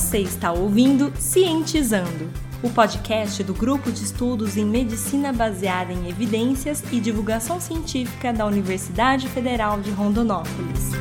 Você está ouvindo Cientizando, o podcast do Grupo de Estudos em Medicina Baseada em Evidências e Divulgação Científica da Universidade Federal de Rondonópolis.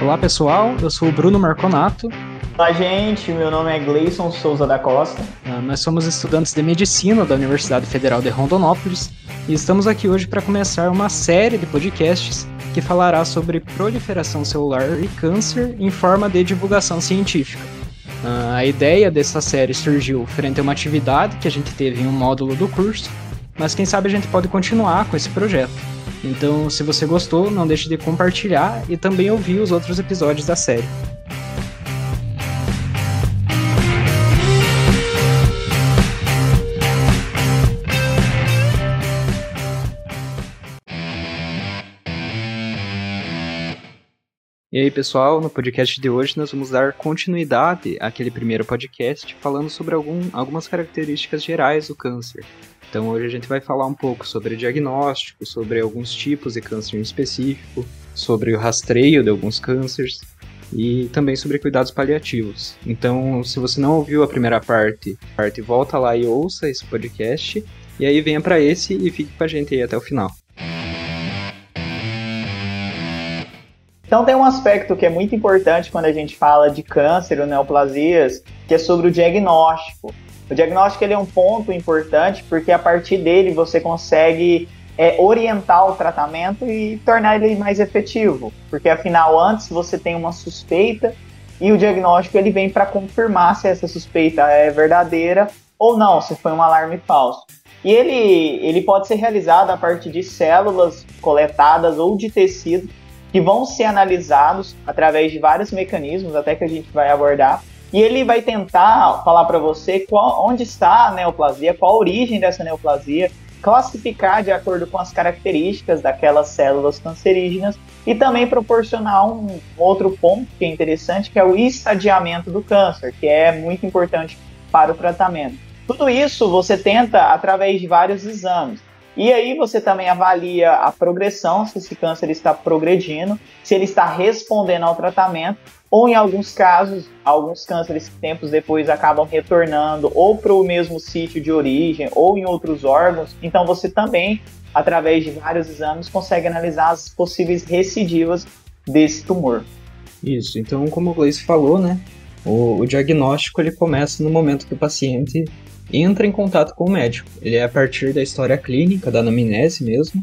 Olá pessoal, eu sou o Bruno Marconato. Olá gente, meu nome é Gleison Souza da Costa. Uh, nós somos estudantes de medicina da Universidade Federal de Rondonópolis e estamos aqui hoje para começar uma série de podcasts que falará sobre proliferação celular e câncer em forma de divulgação científica. Uh, a ideia dessa série surgiu frente a uma atividade que a gente teve em um módulo do curso, mas quem sabe a gente pode continuar com esse projeto. Então, se você gostou, não deixe de compartilhar e também ouvir os outros episódios da série. E aí, pessoal, no podcast de hoje nós vamos dar continuidade àquele primeiro podcast falando sobre algum, algumas características gerais do câncer. Então hoje a gente vai falar um pouco sobre diagnóstico, sobre alguns tipos de câncer em específico, sobre o rastreio de alguns cânceres e também sobre cuidados paliativos. Então, se você não ouviu a primeira parte, parte volta lá e ouça esse podcast e aí venha para esse e fique com a gente aí até o final. Então tem um aspecto que é muito importante quando a gente fala de câncer ou neoplasias, que é sobre o diagnóstico. O diagnóstico ele é um ponto importante porque a partir dele você consegue é, orientar o tratamento e tornar ele mais efetivo. Porque afinal, antes você tem uma suspeita e o diagnóstico ele vem para confirmar se essa suspeita é verdadeira ou não, se foi um alarme falso. E ele, ele pode ser realizado a partir de células coletadas ou de tecido que vão ser analisados através de vários mecanismos, até que a gente vai abordar, e ele vai tentar falar para você qual, onde está a neoplasia, qual a origem dessa neoplasia, classificar de acordo com as características daquelas células cancerígenas e também proporcionar um outro ponto que é interessante, que é o estadiamento do câncer, que é muito importante para o tratamento. Tudo isso você tenta através de vários exames. E aí você também avalia a progressão, se esse câncer está progredindo, se ele está respondendo ao tratamento ou em alguns casos, alguns cânceres tempos depois acabam retornando ou para o mesmo sítio de origem ou em outros órgãos. Então você também, através de vários exames, consegue analisar as possíveis recidivas desse tumor. Isso. Então, como o Gleice falou, né, o, o diagnóstico ele começa no momento que o paciente entra em contato com o médico. Ele é a partir da história clínica, da anamnese mesmo,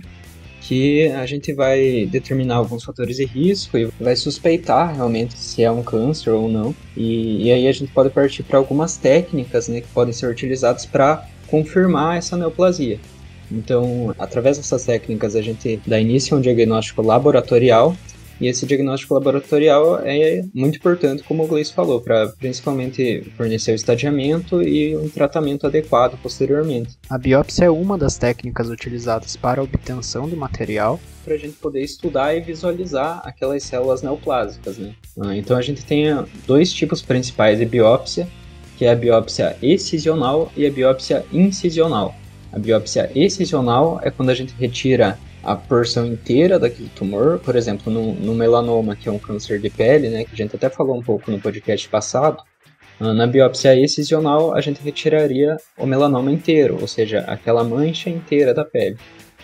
que a gente vai determinar alguns fatores de risco e vai suspeitar realmente se é um câncer ou não. E, e aí a gente pode partir para algumas técnicas né, que podem ser utilizadas para confirmar essa neoplasia. Então, através dessas técnicas, a gente dá início a um diagnóstico laboratorial e esse diagnóstico laboratorial é muito importante, como o Gleice falou, para principalmente fornecer o estadiamento e um tratamento adequado posteriormente. A biópsia é uma das técnicas utilizadas para a obtenção do material para a gente poder estudar e visualizar aquelas células neoplásicas. Né? Ah, então a gente tem dois tipos principais de biópsia, que é a biópsia excisional e a biópsia incisional. A biópsia excisional é quando a gente retira a porção inteira daquele tumor, por exemplo, no, no, melanoma, que é um câncer de pele, né, que a gente até falou um pouco no podcast passado, ah, na biópsia excisional a gente retiraria o melanoma inteiro, ou seja, aquela mancha inteira da pele.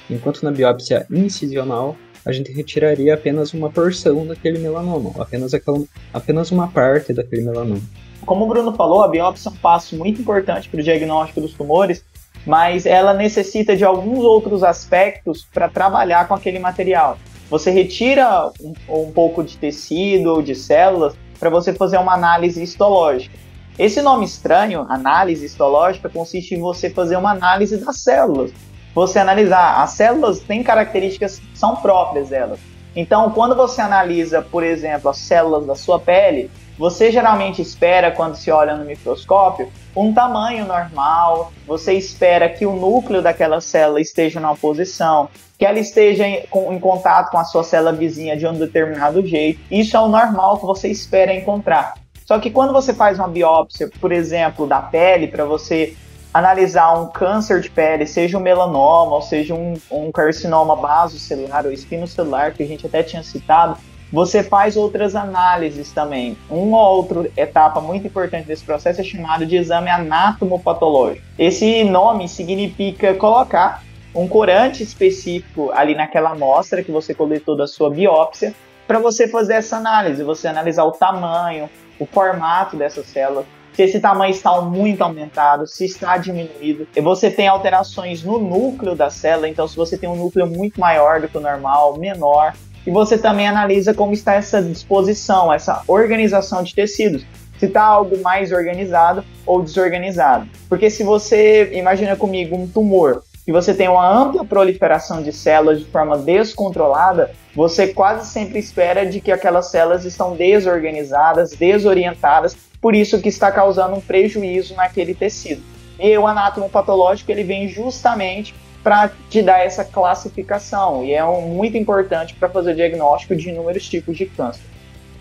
Enquanto na biópsia incisional a gente retiraria apenas uma porção daquele melanoma, apenas, aquela, apenas uma parte daquele melanoma. Como o Bruno falou, a biópsia é um passo muito importante para o diagnóstico dos tumores, mas ela necessita de alguns outros aspectos para trabalhar com aquele material. Você retira um, um pouco de tecido ou de células para você fazer uma análise histológica. Esse nome estranho, análise histológica, consiste em você fazer uma análise das células. Você analisar, as células têm características que são próprias delas. Então, quando você analisa, por exemplo, as células da sua pele, você geralmente espera, quando se olha no microscópio, um tamanho normal, você espera que o núcleo daquela célula esteja numa posição, que ela esteja em, em, contato com a sua célula vizinha de um determinado jeito. Isso é o normal que você espera encontrar. Só que quando você faz uma biópsia, por exemplo, da pele, para você analisar um câncer de pele, seja um melanoma, ou seja um, um carcinoma basocelular ou espinocelular, que a gente até tinha citado, você faz outras análises também. Uma ou outra etapa muito importante desse processo é chamado de exame anatomopatológico. Esse nome significa colocar um corante específico ali naquela amostra que você coletou da sua biópsia para você fazer essa análise, você analisar o tamanho, o formato dessa célula, se esse tamanho está muito aumentado, se está diminuído. E você tem alterações no núcleo da célula, então se você tem um núcleo muito maior do que o normal, menor, e você também analisa como está essa disposição, essa organização de tecidos. Se está algo mais organizado ou desorganizado. Porque se você imagina comigo um tumor e você tem uma ampla proliferação de células de forma descontrolada, você quase sempre espera de que aquelas células estão desorganizadas, desorientadas, por isso que está causando um prejuízo naquele tecido. E o anátomo patológico ele vem justamente para te dar essa classificação e é um, muito importante para fazer o diagnóstico de inúmeros tipos de câncer.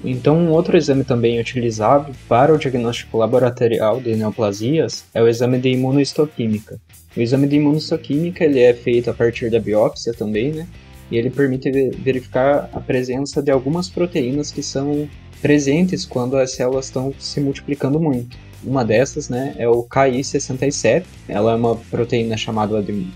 Então, um outro exame também utilizado para o diagnóstico laboratorial de neoplasias é o exame de imunohistoquímica. O exame de imunohistoquímica ele é feito a partir da biópsia também, né? E ele permite verificar a presença de algumas proteínas que são presentes quando as células estão se multiplicando muito. Uma dessas, né, é o KI67. Ela é uma proteína chamada de,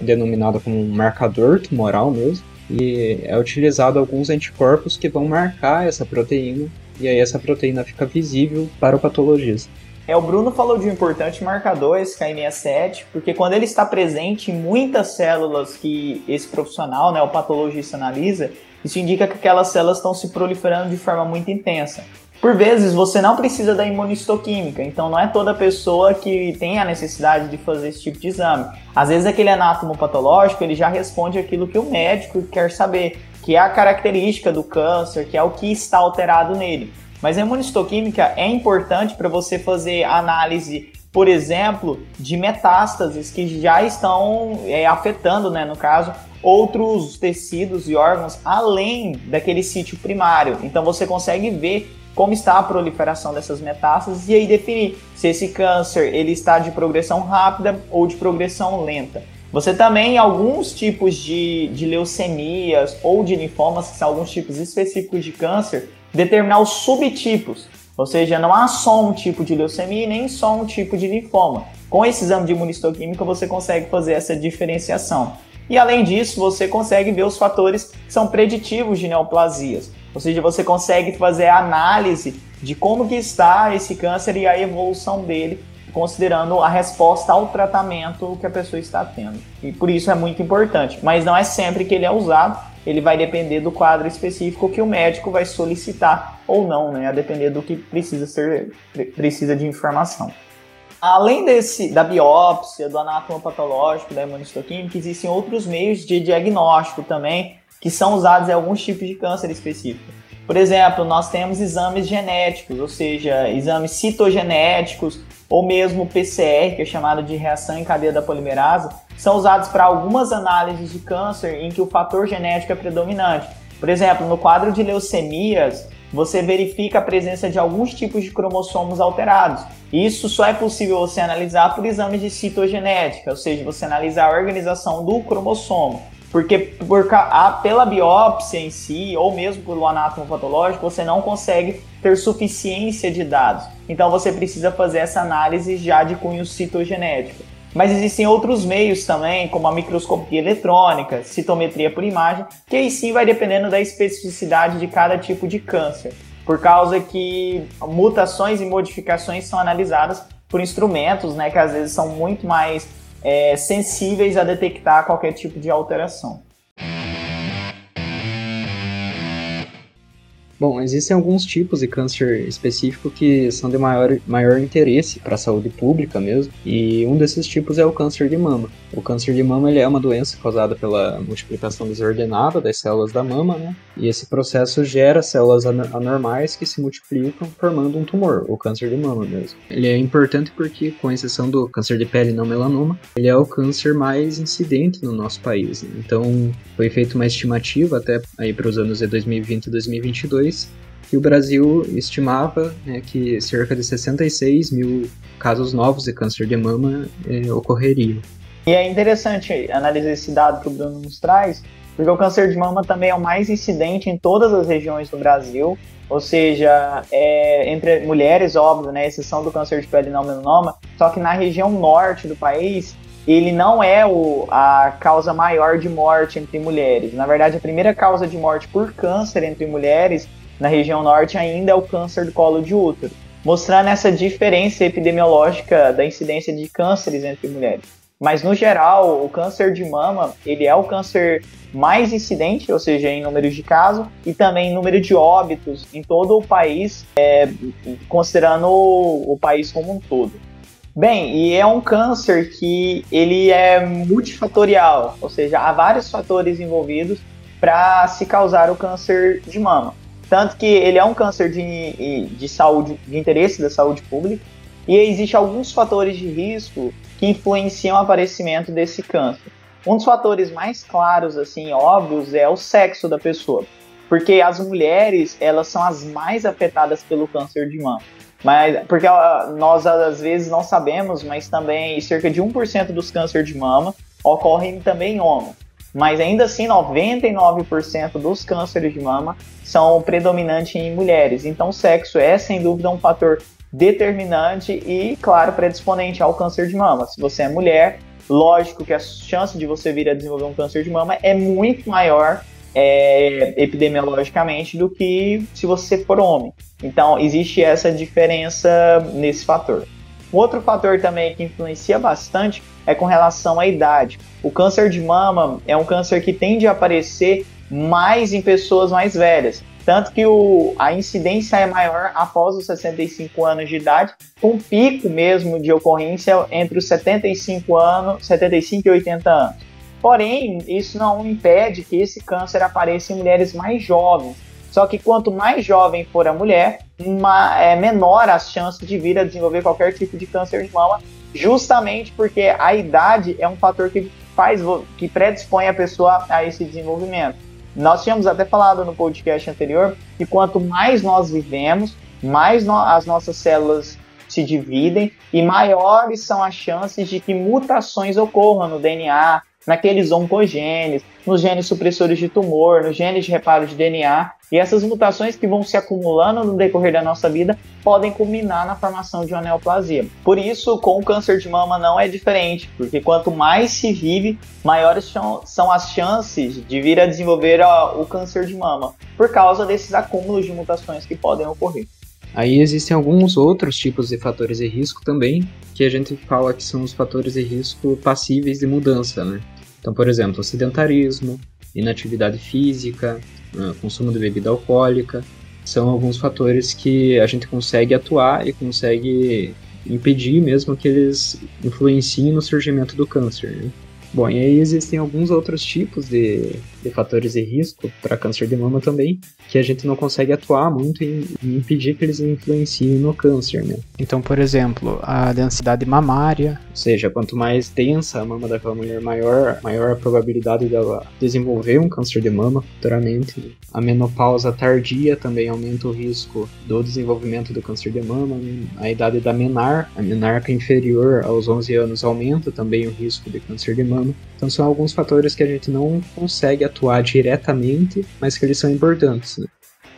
denominada como um marcador tumoral mesmo, e é utilizado alguns anticorpos que vão marcar essa proteína, e aí essa proteína fica visível para o patologista. É, o Bruno falou de um importante marcador, esse KI67, porque quando ele está presente em muitas células que esse profissional, né, o patologista analisa, isso indica que aquelas células estão se proliferando de forma muito intensa. Por vezes você não precisa da imunistoquímica, então não é toda pessoa que tem a necessidade de fazer esse tipo de exame. Às vezes aquele anátomo patológico ele já responde aquilo que o médico quer saber, que é a característica do câncer, que é o que está alterado nele. Mas a imunistoquímica é importante para você fazer análise, por exemplo, de metástases que já estão é, afetando, né, no caso, outros tecidos e órgãos além daquele sítio primário. Então você consegue ver como está a proliferação dessas metástases e aí definir se esse câncer ele está de progressão rápida ou de progressão lenta. Você também, alguns tipos de, de leucemias ou de linfomas, que são alguns tipos específicos de câncer, determinar os subtipos. Ou seja, não há só um tipo de leucemia nem só um tipo de linfoma. Com esse exame de imunistoquímica você consegue fazer essa diferenciação. E além disso, você consegue ver os fatores que são preditivos de neoplasias. Ou seja, você consegue fazer a análise de como que está esse câncer e a evolução dele, considerando a resposta ao tratamento que a pessoa está tendo. E por isso é muito importante. Mas não é sempre que ele é usado, ele vai depender do quadro específico que o médico vai solicitar ou não, né? A depender do que precisa ser precisa de informação. Além desse da biópsia, do anatomopatológico, da imunistoquímica, existem outros meios de diagnóstico também que são usados em alguns tipos de câncer específico. Por exemplo, nós temos exames genéticos, ou seja, exames citogenéticos ou mesmo PCR, que é chamado de reação em cadeia da polimerase, são usados para algumas análises de câncer em que o fator genético é predominante. Por exemplo, no quadro de leucemias, você verifica a presença de alguns tipos de cromossomos alterados. Isso só é possível você analisar por exames de citogenética, ou seja, você analisar a organização do cromossomo. Porque por, a, pela biópsia em si, ou mesmo pelo anátomo patológico, você não consegue ter suficiência de dados. Então você precisa fazer essa análise já de cunho citogenético. Mas existem outros meios também, como a microscopia eletrônica, citometria por imagem, que aí sim vai dependendo da especificidade de cada tipo de câncer, por causa que mutações e modificações são analisadas por instrumentos, né, que às vezes são muito mais é, sensíveis a detectar qualquer tipo de alteração. Bom, existem alguns tipos de câncer específico que são de maior, maior interesse para a saúde pública mesmo, e um desses tipos é o câncer de mama. O câncer de mama ele é uma doença causada pela multiplicação desordenada das células da mama, né? E esse processo gera células anormais que se multiplicam formando um tumor, o câncer de mama mesmo. Ele é importante porque, com exceção do câncer de pele não melanoma, ele é o câncer mais incidente no nosso país. Né? Então, foi feita uma estimativa até aí para os anos de 2020 e 2022 que o Brasil estimava né, que cerca de 66 mil casos novos de câncer de mama eh, ocorreriam. E é interessante analisar esse dado que o Bruno nos traz, porque o câncer de mama também é o mais incidente em todas as regiões do Brasil, ou seja, é, entre mulheres, óbvio, né, exceção do câncer de pele não melanoma, só que na região norte do país, ele não é o, a causa maior de morte entre mulheres. Na verdade, a primeira causa de morte por câncer entre mulheres na região norte ainda é o câncer do colo de útero, mostrando essa diferença epidemiológica da incidência de cânceres entre mulheres. Mas no geral, o câncer de mama, ele é o câncer mais incidente, ou seja, em números de casos, e também em número de óbitos em todo o país, é, considerando o, o país como um todo. Bem, e é um câncer que ele é multifatorial, ou seja, há vários fatores envolvidos para se causar o câncer de mama. Tanto que ele é um câncer de, de saúde, de interesse da saúde pública, e existem alguns fatores de risco que influenciam o aparecimento desse câncer. Um dos fatores mais claros, assim, óbvios, é o sexo da pessoa, porque as mulheres elas são as mais afetadas pelo câncer de mama. Mas, porque nós às vezes não sabemos, mas também cerca de 1% dos cânceres de mama ocorrem também em homens. Mas ainda assim, 99% dos cânceres de mama são predominantes em mulheres. Então, o sexo é sem dúvida um fator determinante e, claro, predisponente ao câncer de mama. Se você é mulher, lógico que a chance de você vir a desenvolver um câncer de mama é muito maior é, epidemiologicamente do que se você for homem. Então, existe essa diferença nesse fator. Outro fator também que influencia bastante é com relação à idade. O câncer de mama é um câncer que tende a aparecer mais em pessoas mais velhas. Tanto que o, a incidência é maior após os 65 anos de idade, com pico mesmo de ocorrência entre os 75 anos, 75 e 80 anos. Porém, isso não impede que esse câncer apareça em mulheres mais jovens. Só que quanto mais jovem for a mulher, uma, é menor as chances de vir a desenvolver qualquer tipo de câncer de mama, justamente porque a idade é um fator que faz que predispõe a pessoa a esse desenvolvimento. Nós tínhamos até falado no podcast anterior que quanto mais nós vivemos, mais no, as nossas células se dividem e maiores são as chances de que mutações ocorram no DNA, naqueles oncogenes, nos genes supressores de tumor, nos genes de reparo de DNA. E essas mutações que vão se acumulando no decorrer da nossa vida podem culminar na formação de uma neoplasia. Por isso, com o câncer de mama não é diferente, porque quanto mais se vive, maiores são as chances de vir a desenvolver o câncer de mama, por causa desses acúmulos de mutações que podem ocorrer. Aí existem alguns outros tipos de fatores de risco também, que a gente fala que são os fatores de risco passíveis de mudança, né? Então, por exemplo, sedentarismo, inatividade física, né, consumo de bebida alcoólica, são alguns fatores que a gente consegue atuar e consegue impedir mesmo que eles influenciem no surgimento do câncer. Né? Bom, e aí existem alguns outros tipos de, de fatores de risco para câncer de mama também, que a gente não consegue atuar muito em, em, impedir que eles influenciem no câncer, né? Então, por exemplo, a densidade mamária. Ou seja, quanto mais densa a mama daquela mulher, maior, maior a probabilidade dela desenvolver um câncer de mama futuramente. A menopausa tardia também aumenta o risco do desenvolvimento do câncer de mama. Né? A idade da menar, a menarca inferior aos 11 anos, aumenta também o risco de câncer de mama. Então são alguns fatores que a gente não consegue atuar diretamente, mas que eles são importantes. Né?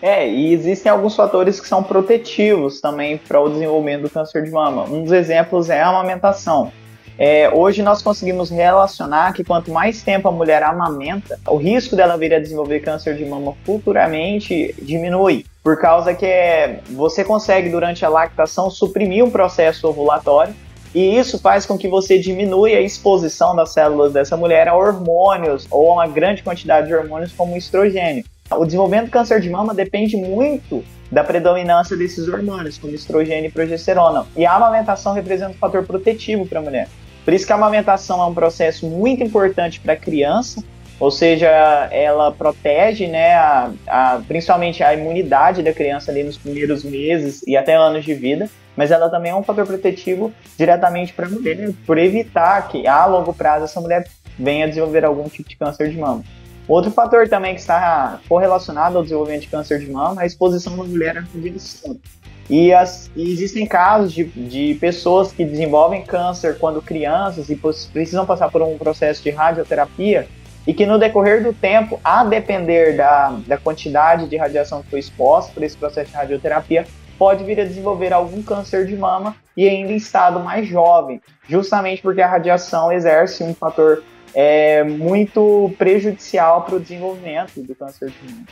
É, e existem alguns fatores que são protetivos também para o desenvolvimento do câncer de mama. Um dos exemplos é a amamentação. É, hoje nós conseguimos relacionar que quanto mais tempo a mulher amamenta, o risco dela vir a desenvolver câncer de mama futuramente diminui. Por causa que é, você consegue, durante a lactação, suprimir um processo ovulatório e isso faz com que você diminua a exposição das células dessa mulher a hormônios ou a uma grande quantidade de hormônios como o estrogênio. O desenvolvimento do câncer de mama depende muito da predominância desses hormônios, como estrogênio e progesterona. E a amamentação representa um fator protetivo para a mulher. Por isso que a amamentação é um processo muito importante para a criança, ou seja, ela protege, né, a, a, principalmente a imunidade da criança ali nos primeiros meses e até anos de vida mas ela também é um fator protetivo diretamente para a mulher, por evitar que a longo prazo essa mulher venha desenvolver algum tipo de câncer de mama. Outro fator também que está correlacionado ao desenvolvimento de câncer de mama é a exposição da mulher à radiação. E, as, e existem casos de, de pessoas que desenvolvem câncer quando crianças e precisam passar por um processo de radioterapia e que no decorrer do tempo, a depender da, da quantidade de radiação que foi exposta por esse processo de radioterapia, pode vir a desenvolver algum câncer de mama e ainda em estado mais jovem, justamente porque a radiação exerce um fator é muito prejudicial para o desenvolvimento do câncer de mama.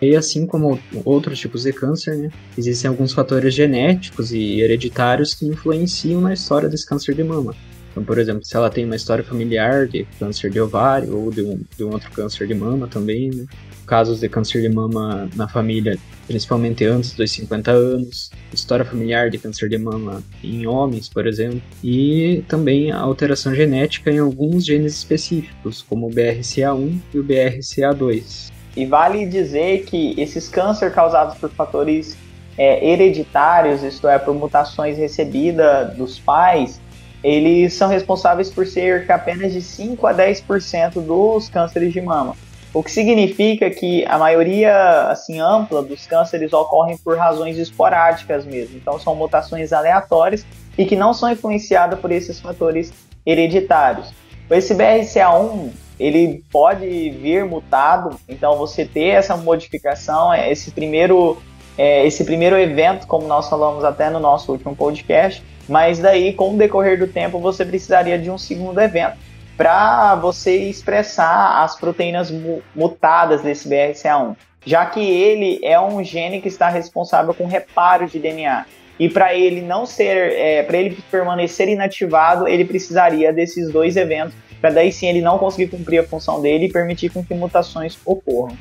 E assim como outros tipos de câncer, né, existem alguns fatores genéticos e hereditários que influenciam na história desse câncer de mama. Então, por exemplo, se ela tem uma história familiar de câncer de ovário ou de um, de um outro câncer de mama também, né? Casos de câncer de mama na família, principalmente antes dos 50 anos, história familiar de câncer de mama em homens, por exemplo, e também a alteração genética em alguns genes específicos, como o BRCA1 e o BRCA2. E vale dizer que esses cânceres causados por fatores é, hereditários, isto é, por mutações recebidas dos pais, eles são responsáveis por cerca apenas de 5 a 10% dos cânceres de mama. O que significa que a maioria assim ampla dos cânceres ocorrem por razões esporádicas mesmo. Então são mutações aleatórias e que não são influenciadas por esses fatores hereditários. Esse BRCA1 ele pode vir mutado, então você ter essa modificação, esse primeiro, é, esse primeiro evento, como nós falamos até no nosso último podcast, mas daí, com o decorrer do tempo, você precisaria de um segundo evento para você expressar as proteínas mutadas desse BRCA1, já que ele é um gene que está responsável com reparo de DNA. E para ele não ser, é, para ele permanecer inativado, ele precisaria desses dois eventos, para daí sim ele não conseguir cumprir a função dele e permitir com que mutações ocorram.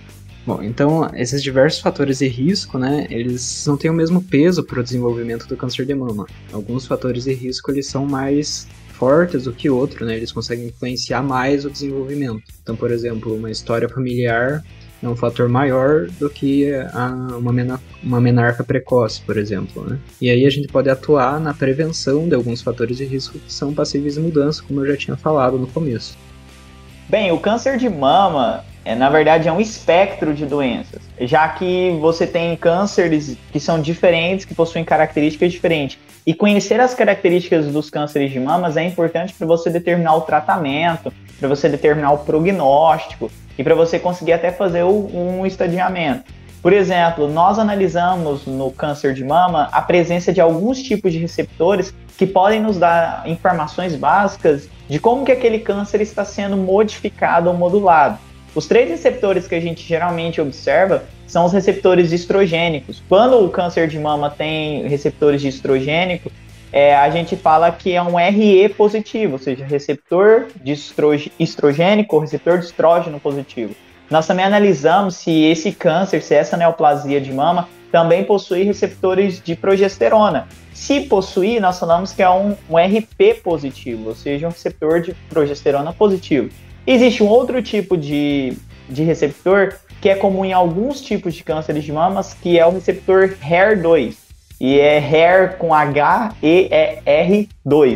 Bom, então esses diversos fatores de risco, né, eles não têm o mesmo peso para o desenvolvimento do câncer de mama. Alguns fatores de risco eles são mais fortes do que outros, né? Eles conseguem influenciar mais o desenvolvimento. Então, por exemplo, uma história familiar é um fator maior do que a, uma, mena, uma menarca precoce, por exemplo. Né? E aí a gente pode atuar na prevenção de alguns fatores de risco que são passíveis de mudança, como eu já tinha falado no começo. Bem, o câncer de mama, é, na verdade, é um espectro de doenças, já que você tem cânceres que são diferentes, que possuem características diferentes. E conhecer as características dos cânceres de mamas é importante para você determinar o tratamento, para você determinar o prognóstico e para você conseguir até fazer um estadiamento. Por exemplo, nós analisamos no câncer de mama a presença de alguns tipos de receptores que podem nos dar informações básicas de como que aquele câncer está sendo modificado ou modulado. Os três receptores que a gente geralmente observa são os receptores estrogênicos. Quando o câncer de mama tem receptores de estrogênico, é, a gente fala que é um RE positivo, ou seja, receptor de estrogênico ou receptor de estrógeno positivo. Nós também analisamos se esse câncer, se essa neoplasia de mama, também possui receptores de progesterona. Se possuir, nós falamos que é um, um RP positivo, ou seja, um receptor de progesterona positivo. Existe um outro tipo de, de receptor que é comum em alguns tipos de cânceres de mamas, que é o receptor HER2. E é HER com H-E-R-2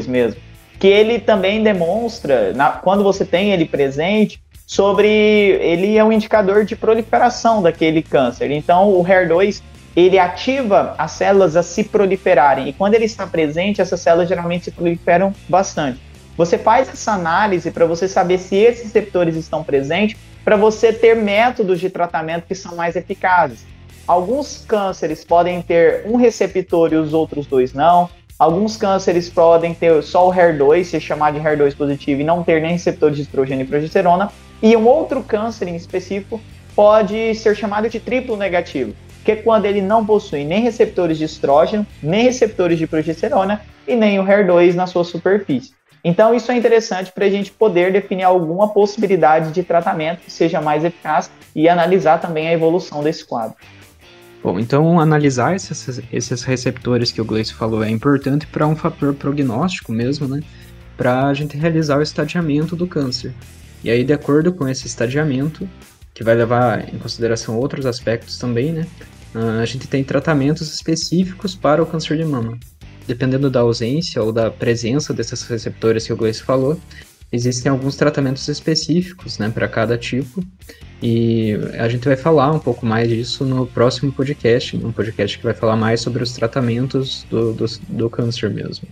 mesmo. Que ele também demonstra, na, quando você tem ele presente, sobre. Ele é um indicador de proliferação daquele câncer. Então, o HER2 ele ativa as células a se proliferarem. E quando ele está presente, essas células geralmente se proliferam bastante. Você faz essa análise para você saber se esses receptores estão presentes, para você ter métodos de tratamento que são mais eficazes. Alguns cânceres podem ter um receptor e os outros dois não. Alguns cânceres podem ter só o HER2, se chamar de HER2 positivo, e não ter nem receptores de estrogênio e progesterona. E um outro câncer em específico pode ser chamado de triplo negativo, que é quando ele não possui nem receptores de estrógeno, nem receptores de progesterona e nem o HER2 na sua superfície. Então, isso é interessante para a gente poder definir alguma possibilidade de tratamento que seja mais eficaz e analisar também a evolução desse quadro. Bom, então analisar esses, esses receptores que o Gleice falou é importante para um fator prognóstico mesmo, né? Para a gente realizar o estadiamento do câncer. E aí, de acordo com esse estadiamento, que vai levar em consideração outros aspectos também, né? Ah, a gente tem tratamentos específicos para o câncer de mama. Dependendo da ausência ou da presença desses receptores que o Gleice falou, existem alguns tratamentos específicos né, para cada tipo. E a gente vai falar um pouco mais disso no próximo podcast, um podcast que vai falar mais sobre os tratamentos do, do, do câncer mesmo.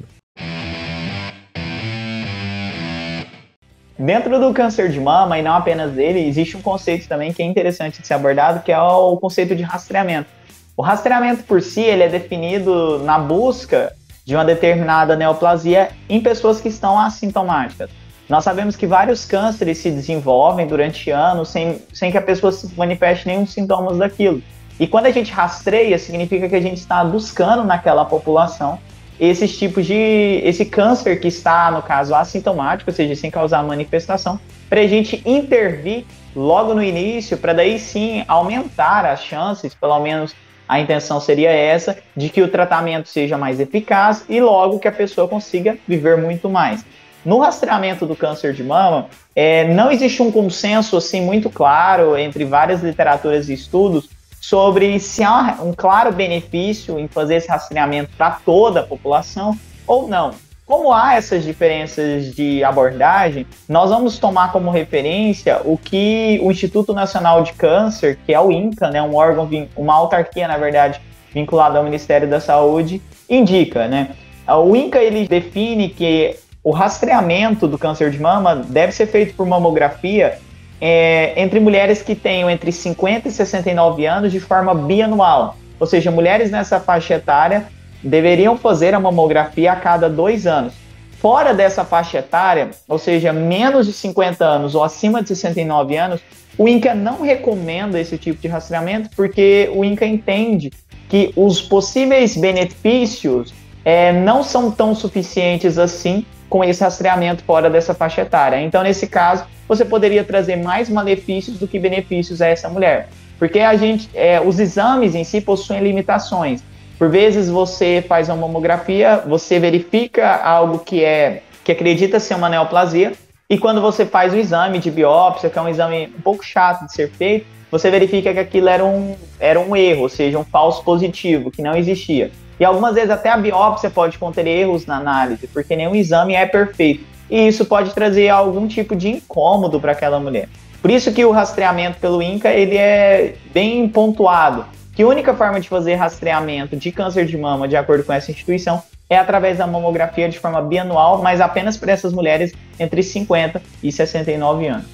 Dentro do câncer de mama, e não apenas dele, existe um conceito também que é interessante de ser abordado, que é o conceito de rastreamento. O rastreamento por si, ele é definido na busca de uma determinada neoplasia em pessoas que estão assintomáticas. Nós sabemos que vários cânceres se desenvolvem durante anos sem, sem que a pessoa manifeste nenhum sintomas daquilo. E quando a gente rastreia, significa que a gente está buscando naquela população esses tipos de. esse câncer que está, no caso, assintomático, ou seja, sem causar manifestação, para a gente intervir logo no início, para daí sim aumentar as chances, pelo menos a intenção seria essa, de que o tratamento seja mais eficaz e logo que a pessoa consiga viver muito mais. No rastreamento do câncer de mama, é, não existe um consenso assim muito claro entre várias literaturas e estudos sobre se há um claro benefício em fazer esse rastreamento para toda a população ou não. Como há essas diferenças de abordagem, nós vamos tomar como referência o que o Instituto Nacional de Câncer, que é o INCA, né, um órgão, uma autarquia, na verdade, vinculada ao Ministério da Saúde, indica. Né? O INCA ele define que o rastreamento do câncer de mama deve ser feito por mamografia é, entre mulheres que tenham entre 50 e 69 anos de forma bianual. Ou seja, mulheres nessa faixa etária deveriam fazer a mamografia a cada dois anos. Fora dessa faixa etária, ou seja, menos de 50 anos ou acima de 69 anos, o INCA não recomenda esse tipo de rastreamento porque o INCA entende que os possíveis benefícios é, não são tão suficientes assim com esse rastreamento fora dessa faixa etária. Então, nesse caso, você poderia trazer mais malefícios do que benefícios a essa mulher. Porque a gente, é, os exames em si possuem limitações. Por vezes você faz uma mamografia, você verifica algo que é que acredita ser uma neoplasia, e quando você faz o exame de biópsia, que é um exame um pouco chato de ser feito, você verifica que aquilo era um, era um erro, ou seja, um falso positivo, que não existia. E algumas vezes até a biópsia pode conter erros na análise, porque nenhum exame é perfeito e isso pode trazer algum tipo de incômodo para aquela mulher. Por isso que o rastreamento pelo INCA ele é bem pontuado, que a única forma de fazer rastreamento de câncer de mama, de acordo com essa instituição, é através da mamografia de forma bianual, mas apenas para essas mulheres entre 50 e 69 anos.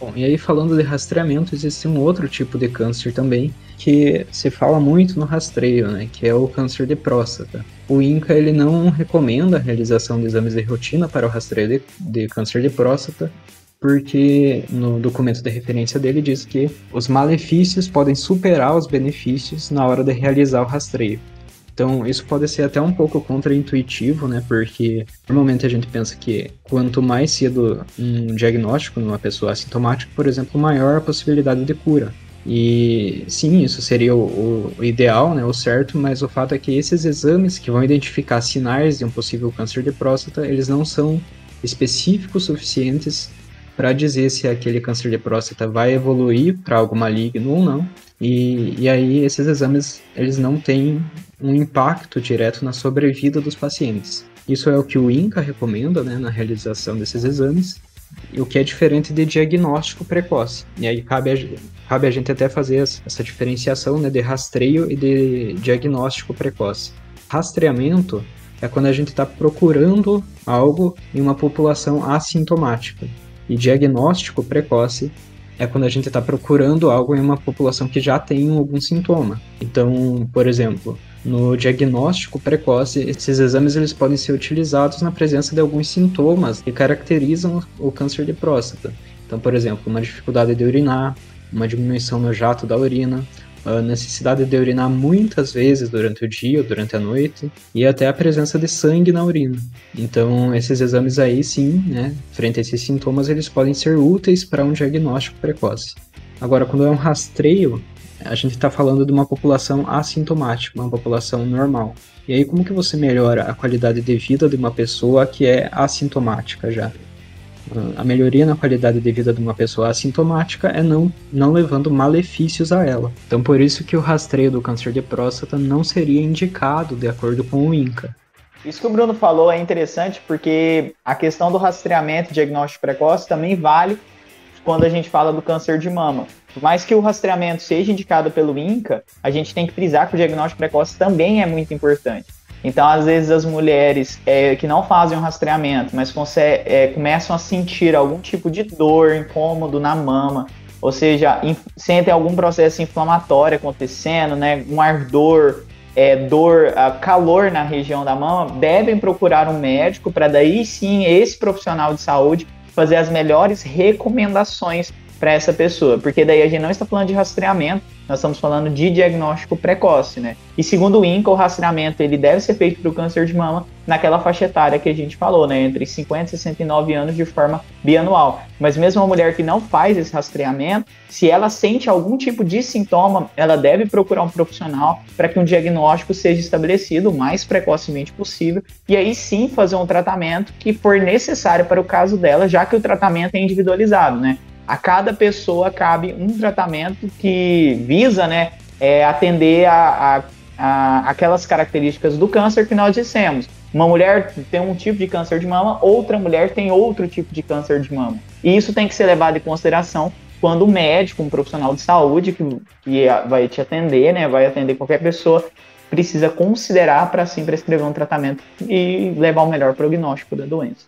Bom, e aí falando de rastreamento, existe um outro tipo de câncer também, que se fala muito no rastreio, né, que é o câncer de próstata. O INCA ele não recomenda a realização de exames de rotina para o rastreio de, de câncer de próstata, porque no documento de referência dele diz que os malefícios podem superar os benefícios na hora de realizar o rastreio. Então, isso pode ser até um pouco contraintuitivo, né? Porque normalmente a gente pensa que quanto mais cedo um diagnóstico numa pessoa assintomática, por exemplo, maior a possibilidade de cura. E sim, isso seria o, o, ideal, né, o certo, mas o fato é que esses exames que vão identificar sinais de um possível câncer de próstata, eles não são específicos suficientes para dizer se aquele câncer de próstata vai evoluir para algo maligno ou não. E, e aí esses exames eles não têm um impacto direto na sobrevida dos pacientes. Isso é o que o INCA recomenda né, na realização desses exames, o que é diferente de diagnóstico precoce. E aí cabe a, cabe a gente até fazer essa diferenciação né, de rastreio e de diagnóstico precoce. Rastreamento é quando a gente está procurando algo em uma população assintomática. E diagnóstico precoce é quando a gente está procurando algo em uma população que já tem algum sintoma. Então, por exemplo, no diagnóstico precoce, esses exames eles podem ser utilizados na presença de alguns sintomas que caracterizam o câncer de próstata. Então, por exemplo, uma dificuldade de urinar, uma diminuição no jato da urina, a necessidade de urinar muitas vezes durante o dia durante a noite e até a presença de sangue na urina. Então, esses exames aí, sim, né, frente a esses sintomas, eles podem ser úteis para um diagnóstico precoce. Agora, quando é um rastreio, a gente está falando de uma população assintomática, uma população normal. E aí, como que você melhora a qualidade de vida de uma pessoa que é assintomática já? A melhoria na qualidade de vida de uma pessoa assintomática é não, não levando malefícios a ela. Então, por isso que o rastreio do câncer de próstata não seria indicado de acordo com o INCA. Isso que o Bruno falou é interessante porque a questão do rastreamento diagnóstico precoce também vale quando a gente fala do câncer de mama. Por mais que o rastreamento seja indicado pelo INCA, a gente tem que frisar que o diagnóstico precoce também é muito importante. Então, às vezes, as mulheres é, que não fazem um rastreamento, mas é, começam a sentir algum tipo de dor, incômodo na mama, ou seja, sentem algum processo inflamatório acontecendo, né, um ardor, é, dor, calor na região da mama, devem procurar um médico para daí sim esse profissional de saúde fazer as melhores recomendações para essa pessoa, porque daí a gente não está falando de rastreamento, nós estamos falando de diagnóstico precoce, né? E segundo o INCA, o rastreamento ele deve ser feito para o câncer de mama naquela faixa etária que a gente falou, né? Entre 50 e 69 anos de forma bianual. Mas mesmo uma mulher que não faz esse rastreamento, se ela sente algum tipo de sintoma, ela deve procurar um profissional para que um diagnóstico seja estabelecido o mais precocemente possível e aí sim fazer um tratamento que for necessário para o caso dela, já que o tratamento é individualizado, né? A cada pessoa cabe um tratamento que visa né, é, atender a, a, a, aquelas características do câncer que nós dissemos. Uma mulher tem um tipo de câncer de mama, outra mulher tem outro tipo de câncer de mama. E isso tem que ser levado em consideração quando o médico, um profissional de saúde que, que vai te atender, né, vai atender qualquer pessoa, precisa considerar para sim prescrever um tratamento e levar o melhor prognóstico da doença.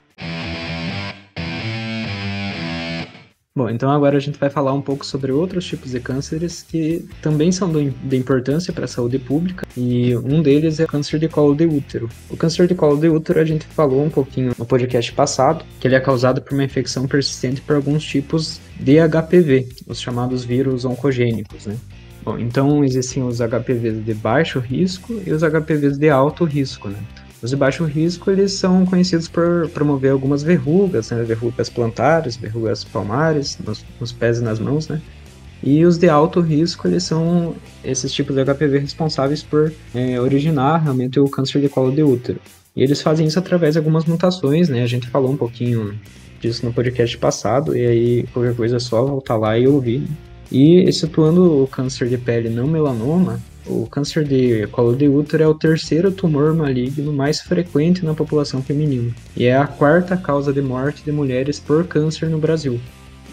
Bom, então agora a gente vai falar um pouco sobre outros tipos de cânceres que também são de importância para a saúde pública, e um deles é o câncer de colo de útero. O câncer de colo de útero a gente falou um pouquinho no podcast passado, que ele é causado por uma infecção persistente por alguns tipos de HPV, os chamados vírus oncogênicos, né? Bom, então existem os HPVs de baixo risco e os HPVs de alto risco, né? Os de baixo risco, eles são conhecidos por promover algumas verrugas, né? verrugas plantares, verrugas palmares, nos, nos, pés e nas mãos, né? E os de alto risco, eles são esses tipos de HPV responsáveis por é, originar realmente o câncer de colo de útero. E eles fazem isso através de algumas mutações, né? A gente falou um pouquinho disso no podcast passado, e aí qualquer coisa é só voltar lá e ouvir. Né? E situando o câncer de pele não melanoma, o câncer de colo de útero é o terceiro tumor maligno mais frequente na população feminina e é a quarta causa de morte de mulheres por câncer no Brasil.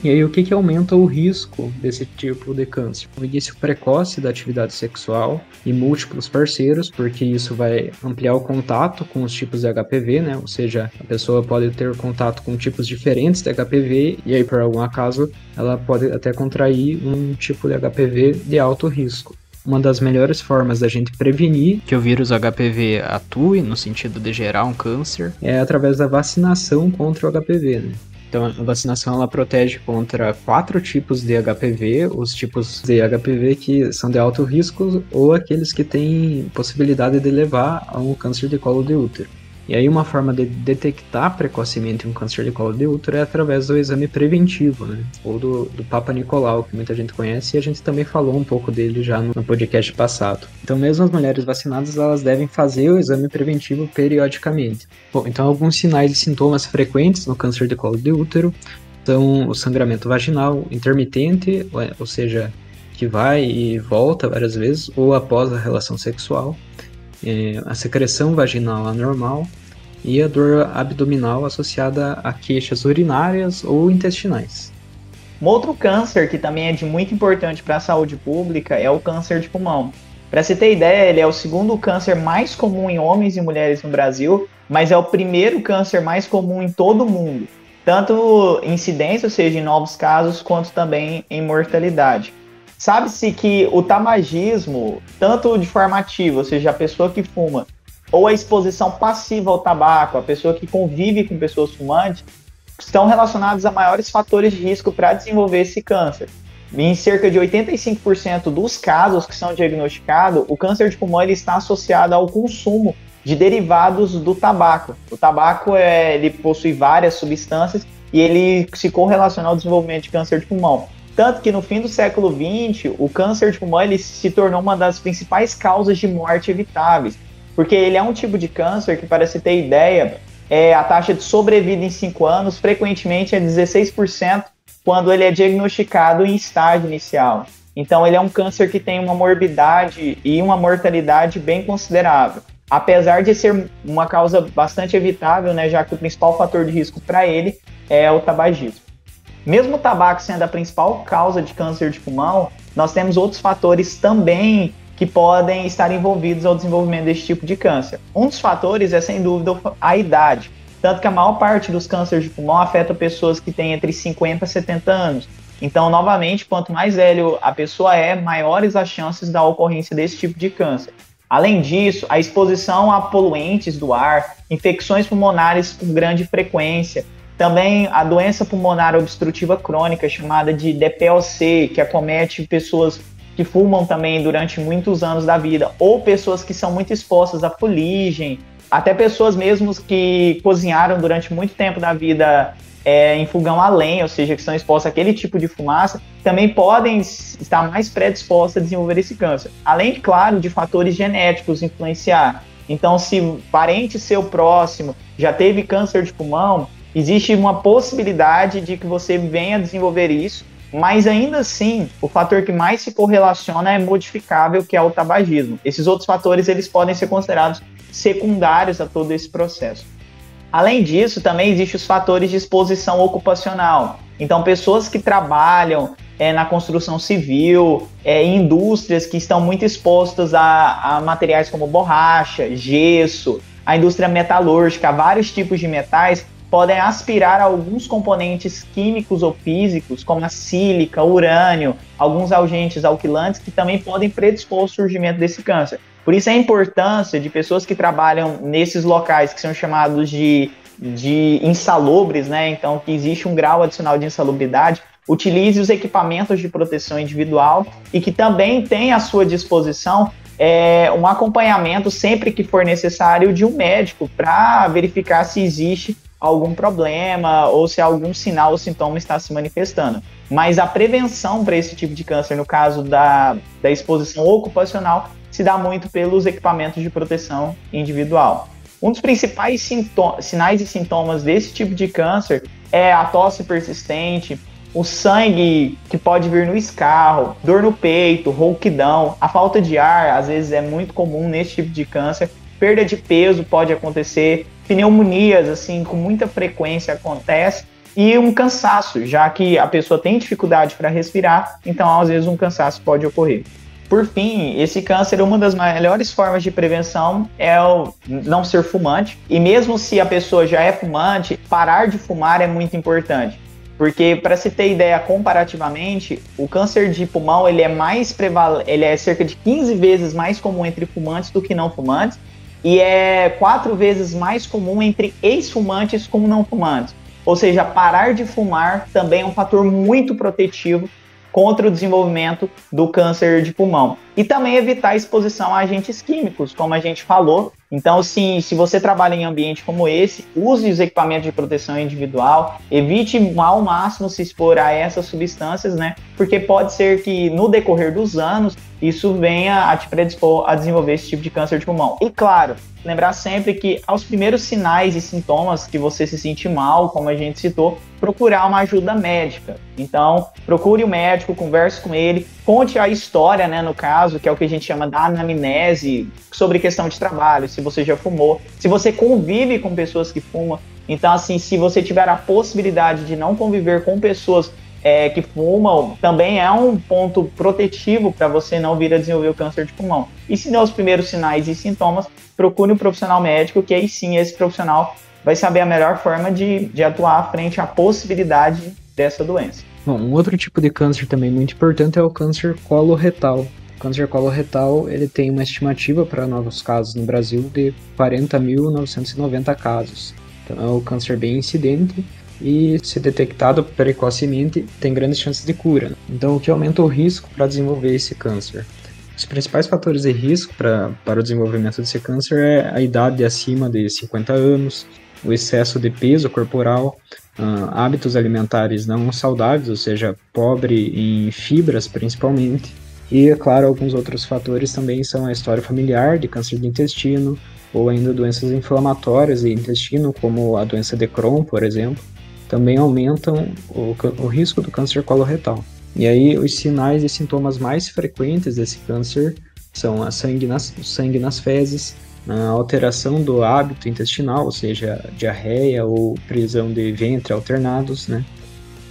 E aí, o que, que aumenta o risco desse tipo de câncer? O início precoce da atividade sexual e múltiplos parceiros, porque isso vai ampliar o contato com os tipos de HPV, né? Ou seja, a pessoa pode ter contato com tipos diferentes de HPV e aí, por algum acaso, ela pode até contrair um tipo de HPV de alto risco uma das melhores formas da gente prevenir que o vírus HPV atue no sentido de gerar um câncer é através da vacinação contra o HPV. Né? Então, a vacinação ela protege contra quatro tipos de HPV, os tipos de HPV que são de alto risco ou aqueles que têm possibilidade de levar a um câncer de colo de útero. E aí uma forma de detectar precocemente um câncer de colo de útero é através do exame preventivo, né? Ou do, do Papa Nicolau, que muita gente conhece, e a gente também falou um pouco dele já no, no podcast passado. Então mesmo as mulheres vacinadas, elas devem fazer o exame preventivo periodicamente. Bom, então alguns sinais e sintomas frequentes no câncer de colo de útero são o sangramento vaginal intermitente, ou seja, que vai e volta várias vezes, ou após a relação sexual, é, a secreção vaginal anormal e a dor abdominal associada a queixas urinárias ou intestinais. Um outro câncer que também é de muito importante para a saúde pública é o câncer de pulmão. Para se ter ideia, ele é o segundo câncer mais comum em homens e mulheres no Brasil, mas é o primeiro câncer mais comum em todo o mundo, tanto incidência, ou seja, em novos casos, quanto também em mortalidade. Sabe-se que o tabagismo, tanto de forma ativa, ou seja, a pessoa que fuma, ou a exposição passiva ao tabaco, a pessoa que convive com pessoas fumantes, estão relacionados a maiores fatores de risco para desenvolver esse câncer. Em cerca de 85% dos casos que são diagnosticados, o câncer de pulmão ele está associado ao consumo de derivados do tabaco. O tabaco é, ele possui várias substâncias e ele se correlaciona ao desenvolvimento de câncer de pulmão. Tanto que no fim do século XX, o câncer de pulmão ele se tornou uma das principais causas de morte evitáveis, porque ele é um tipo de câncer que, para se ter ideia, é, a taxa de sobrevida em 5 anos frequentemente é 16% quando ele é diagnosticado em estágio inicial. Então, ele é um câncer que tem uma morbidade e uma mortalidade bem considerável. apesar de ser uma causa bastante evitável, né, já que o principal fator de risco para ele é o tabagismo. Mesmo o tabaco sendo a principal causa de câncer de pulmão, nós temos outros fatores também que podem estar envolvidos ao desenvolvimento desse tipo de câncer. Um dos fatores é, sem dúvida, a idade. Tanto que a maior parte dos cânceres de pulmão afeta pessoas que têm entre 50 e 70 anos. Então, novamente, quanto mais velho a pessoa é, maiores as chances da ocorrência desse tipo de câncer. Além disso, a exposição a poluentes do ar, infecções pulmonares com grande frequência, também a doença pulmonar obstrutiva crônica, chamada de DPLC, que acomete pessoas que fumam também durante muitos anos da vida, ou pessoas que são muito expostas à fuligem, até pessoas mesmo que cozinharam durante muito tempo da vida é, em fogão a lenha, ou seja, que estão expostas àquele tipo de fumaça, também podem estar mais predispostas a desenvolver esse câncer. Além, claro, de fatores genéticos influenciar. Então, se parente seu próximo já teve câncer de pulmão, existe uma possibilidade de que você venha desenvolver isso mas ainda assim, o fator que mais se correlaciona é modificável, que é o tabagismo. Esses outros fatores eles podem ser considerados secundários a todo esse processo. Além disso, também existem os fatores de exposição ocupacional. Então, pessoas que trabalham é, na construção civil, é, indústrias que estão muito expostas a, a materiais como borracha, gesso, a indústria metalúrgica, vários tipos de metais, podem aspirar alguns componentes químicos ou físicos, como a sílica, urânio, alguns agentes alquilantes, que também podem predispor ao surgimento desse câncer. Por isso a importância de pessoas que trabalham nesses locais que são chamados de, de insalubres, né? Então, que existe um grau adicional de insalubridade, utilize os equipamentos de proteção individual e que também tem à sua disposição é, um acompanhamento sempre que for necessário de um médico para verificar se existe algum problema ou se algum sinal ou sintoma está se manifestando. Mas a prevenção para esse tipo de câncer, no caso da, da exposição ocupacional, se dá muito pelos equipamentos de proteção individual. Um dos principais sinais e sintomas desse tipo de câncer é a tosse persistente, o sangue que pode vir no escarro, dor no peito, rouquidão, a falta de ar, às vezes é muito comum nesse tipo de câncer, perda de peso pode acontecer, pneumonias, assim, com muita frequência acontece, e um cansaço, já que a pessoa tem dificuldade para respirar, então às vezes um cansaço pode ocorrer. Por fim, esse câncer, uma das melhores formas de prevenção é o não ser fumante. E mesmo se a pessoa já é fumante, parar de fumar é muito importante. Porque, para se ter ideia comparativamente, o câncer de pulmão ele é mais preval... ele é cerca de 15 vezes mais comum entre fumantes do que não fumantes e é quatro vezes mais comum entre ex-fumantes como não fumantes. Ou seja, parar de fumar também é um fator muito protetivo contra o desenvolvimento do câncer de pulmão. E também evitar exposição a agentes químicos, como a gente falou. Então, sim, se você trabalha em ambiente como esse, use os equipamentos de proteção individual, evite ao máximo se expor a essas substâncias, né? Porque pode ser que no decorrer dos anos isso venha a te predispor a desenvolver esse tipo de câncer de pulmão. E claro, lembrar sempre que aos primeiros sinais e sintomas que você se sente mal, como a gente citou, procurar uma ajuda médica. Então, procure o médico, converse com ele, conte a história, né, no caso, que é o que a gente chama da anamnese, sobre questão de trabalho, se você já fumou, se você convive com pessoas que fumam. Então, assim, se você tiver a possibilidade de não conviver com pessoas é, que fumam também é um ponto protetivo para você não vir a desenvolver o câncer de pulmão. E se der os primeiros sinais e sintomas, procure um profissional médico, que aí sim esse profissional vai saber a melhor forma de, de atuar frente à possibilidade dessa doença. Bom, um outro tipo de câncer também muito importante é o câncer coloretal. Câncer coloretal ele tem uma estimativa para novos casos no Brasil de 40.990 casos. Então é um câncer bem incidente e, se detectado precocemente, tem grandes chances de cura. Então, o que aumenta o risco para desenvolver esse câncer? Os principais fatores de risco pra, para o desenvolvimento desse câncer é a idade acima de 50 anos, o excesso de peso corporal, uh, hábitos alimentares não saudáveis, ou seja, pobre em fibras principalmente, e, é claro, alguns outros fatores também são a história familiar de câncer de intestino, ou ainda doenças inflamatórias de intestino, como a doença de Crohn, por exemplo, também aumentam o, o risco do câncer coloretal. E aí, os sinais e sintomas mais frequentes desse câncer são a sangue nas, sangue nas fezes, a alteração do hábito intestinal, ou seja, diarreia ou prisão de ventre alternados, né?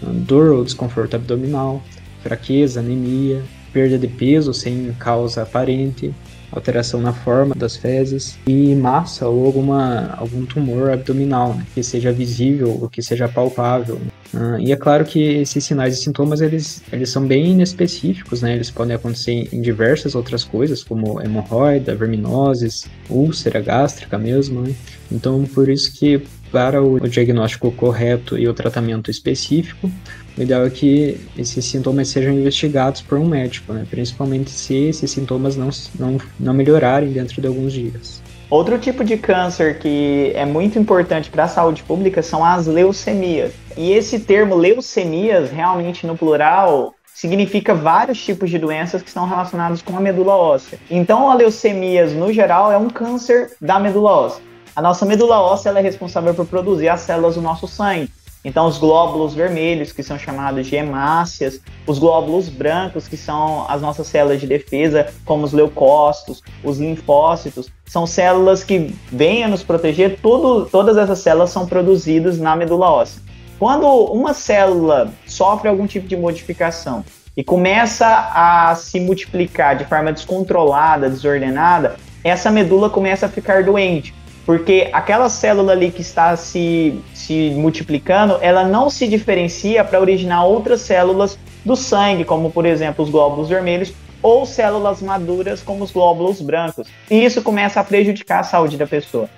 dor ou desconforto abdominal, fraqueza, anemia, perda de peso sem causa aparente, alteração na forma das fezes e massa ou alguma, algum tumor abdominal né, que seja visível ou que seja palpável. Uh, e é claro que esses sinais e sintomas eles, eles são bem inespecíficos, né? Eles podem acontecer em diversas outras coisas, como hemorroida, verminoses, úlcera gástrica mesmo. Né? Então, por isso que para o diagnóstico correto e o tratamento específico, o ideal é que esses sintomas sejam investigados por um médico, né? principalmente se esses sintomas não, não, não melhorarem dentro de alguns dias. Outro tipo de câncer que é muito importante para a saúde pública são as leucemias. E esse termo leucemias, realmente no plural, significa vários tipos de doenças que estão relacionadas com a medula óssea. Então, a leucemias, no geral, é um câncer da medula óssea. A nossa medula óssea é responsável por produzir as células do nosso sangue. Então, os glóbulos vermelhos, que são chamados de hemácias, os glóbulos brancos, que são as nossas células de defesa, como os leucócitos, os linfócitos, são células que vêm a nos proteger. Tudo, todas essas células são produzidas na medula óssea. Quando uma célula sofre algum tipo de modificação e começa a se multiplicar de forma descontrolada, desordenada, essa medula começa a ficar doente. Porque aquela célula ali que está se, se multiplicando, ela não se diferencia para originar outras células do sangue, como por exemplo os glóbulos vermelhos, ou células maduras, como os glóbulos brancos. E isso começa a prejudicar a saúde da pessoa.